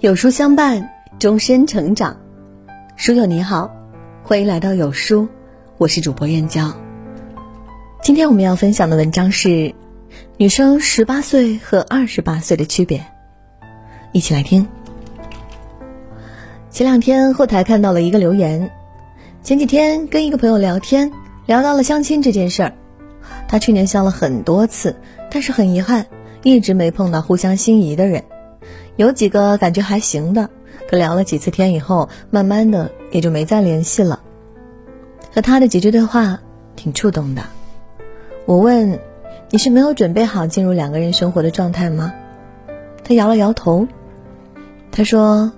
有书相伴，终身成长。书友你好，欢迎来到有书，我是主播燕娇。今天我们要分享的文章是：女生十八岁和二十八岁的区别。一起来听。前两天后台看到了一个留言，前几天跟一个朋友聊天，聊到了相亲这件事儿。他去年相了很多次，但是很遗憾，一直没碰到互相心仪的人。有几个感觉还行的，可聊了几次天以后，慢慢的也就没再联系了。和他的几句对话挺触动的。我问：“你是没有准备好进入两个人生活的状态吗？”他摇了摇头。他说：“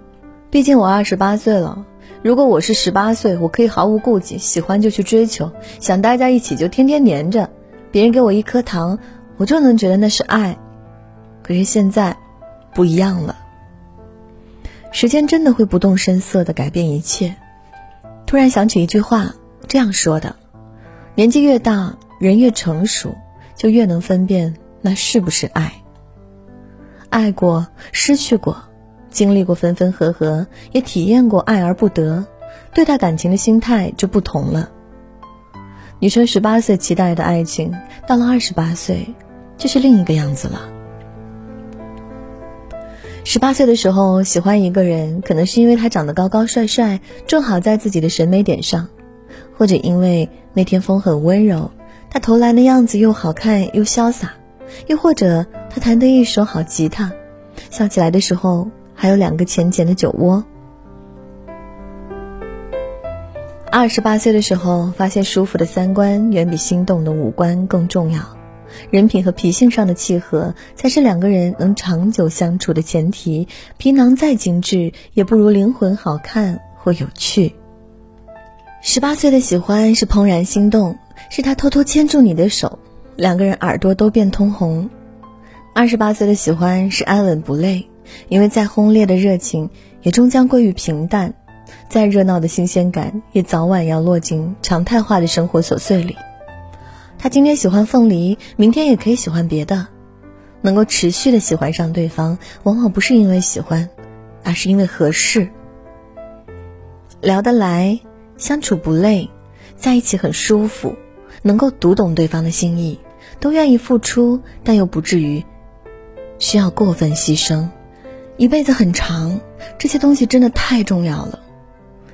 毕竟我二十八岁了，如果我是十八岁，我可以毫无顾忌，喜欢就去追求，想待在一起就天天黏着，别人给我一颗糖，我就能觉得那是爱。可是现在……”不一样了。时间真的会不动声色的改变一切。突然想起一句话，这样说的：年纪越大，人越成熟，就越能分辨那是不是爱。爱过，失去过，经历过分分合合，也体验过爱而不得，对待感情的心态就不同了。女生十八岁期待的爱情，到了二十八岁，就是另一个样子了。十八岁的时候喜欢一个人，可能是因为他长得高高帅帅，正好在自己的审美点上，或者因为那天风很温柔，他投篮的样子又好看又潇洒，又或者他弹得一手好吉他，笑起来的时候还有两个浅浅的酒窝。二十八岁的时候，发现舒服的三观远比心动的五官更重要。人品和脾性上的契合，才是两个人能长久相处的前提。皮囊再精致，也不如灵魂好看或有趣。十八岁的喜欢是怦然心动，是他偷偷牵住你的手，两个人耳朵都变通红。二十八岁的喜欢是安稳不累，因为再轰烈的热情，也终将归于平淡；再热闹的新鲜感，也早晚要落进常态化的生活琐碎里。他今天喜欢凤梨，明天也可以喜欢别的。能够持续的喜欢上对方，往往不是因为喜欢，而是因为合适。聊得来，相处不累，在一起很舒服，能够读懂对方的心意，都愿意付出，但又不至于需要过分牺牲。一辈子很长，这些东西真的太重要了。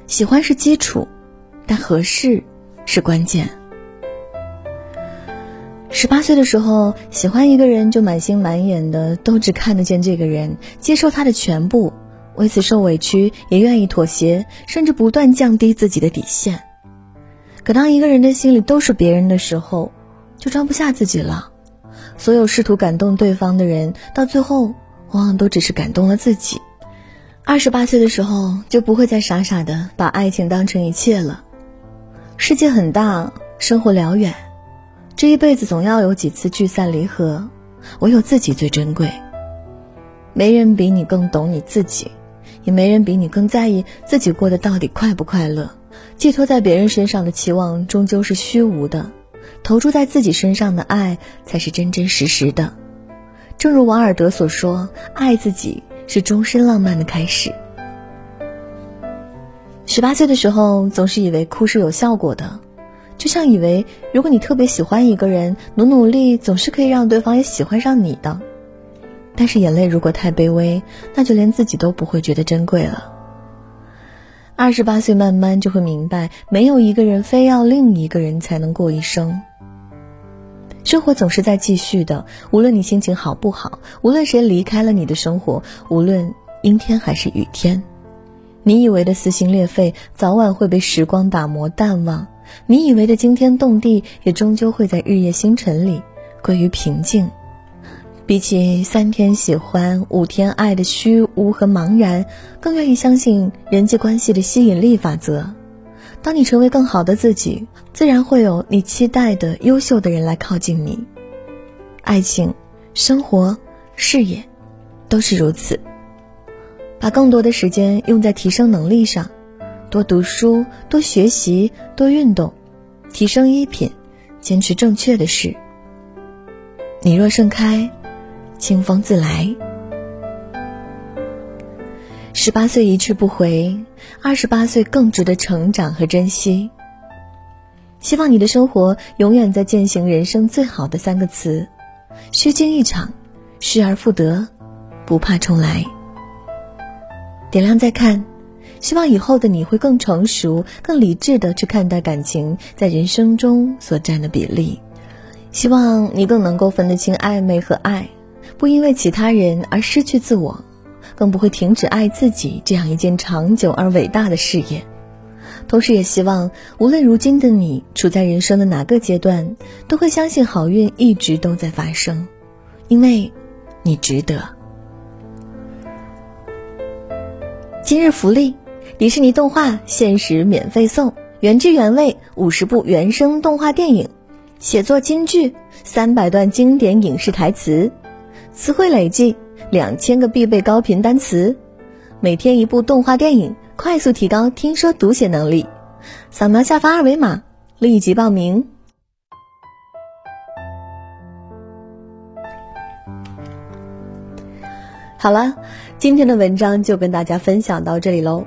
喜欢是基础，但合适是关键。十八岁的时候，喜欢一个人就满心满眼的都只看得见这个人，接受他的全部，为此受委屈也愿意妥协，甚至不断降低自己的底线。可当一个人的心里都是别人的时候，就装不下自己了。所有试图感动对方的人，到最后往往都只是感动了自己。二十八岁的时候，就不会再傻傻的把爱情当成一切了。世界很大，生活辽远。这一辈子总要有几次聚散离合，唯有自己最珍贵。没人比你更懂你自己，也没人比你更在意自己过得到底快不快乐。寄托在别人身上的期望终究是虚无的，投注在自己身上的爱才是真真实实的。正如王尔德所说：“爱自己是终身浪漫的开始。”十八岁的时候，总是以为哭是有效果的。就像以为，如果你特别喜欢一个人，努努力总是可以让对方也喜欢上你的。但是眼泪如果太卑微，那就连自己都不会觉得珍贵了。二十八岁慢慢就会明白，没有一个人非要另一个人才能过一生。生活总是在继续的，无论你心情好不好，无论谁离开了你的生活，无论阴天还是雨天，你以为的撕心裂肺，早晚会被时光打磨淡忘。你以为的惊天动地，也终究会在日夜星辰里归于平静。比起三天喜欢五天爱的虚无和茫然，更愿意相信人际关系的吸引力法则。当你成为更好的自己，自然会有你期待的优秀的人来靠近你。爱情、生活、事业，都是如此。把更多的时间用在提升能力上。多读书，多学习，多运动，提升衣品，坚持正确的事。你若盛开，清风自来。十八岁一去不回，二十八岁更值得成长和珍惜。希望你的生活永远在践行人生最好的三个词：虚惊一场，失而复得，不怕重来。点亮再看，希望以后的你会更成熟、更理智的去看待感情在人生中所占的比例。希望你更能够分得清暧昧和爱，不因为其他人而失去自我，更不会停止爱自己这样一件长久而伟大的事业。同时，也希望无论如今的你处在人生的哪个阶段，都会相信好运一直都在发生，因为，你值得。今日福利：迪士尼动画限时免费送原汁原味五十部原声动画电影。写作金句，三百段经典影视台词，词汇累计两千个必备高频单词，每天一部动画电影，快速提高听说读写能力。扫描下方二维码，立即报名。好了，今天的文章就跟大家分享到这里喽。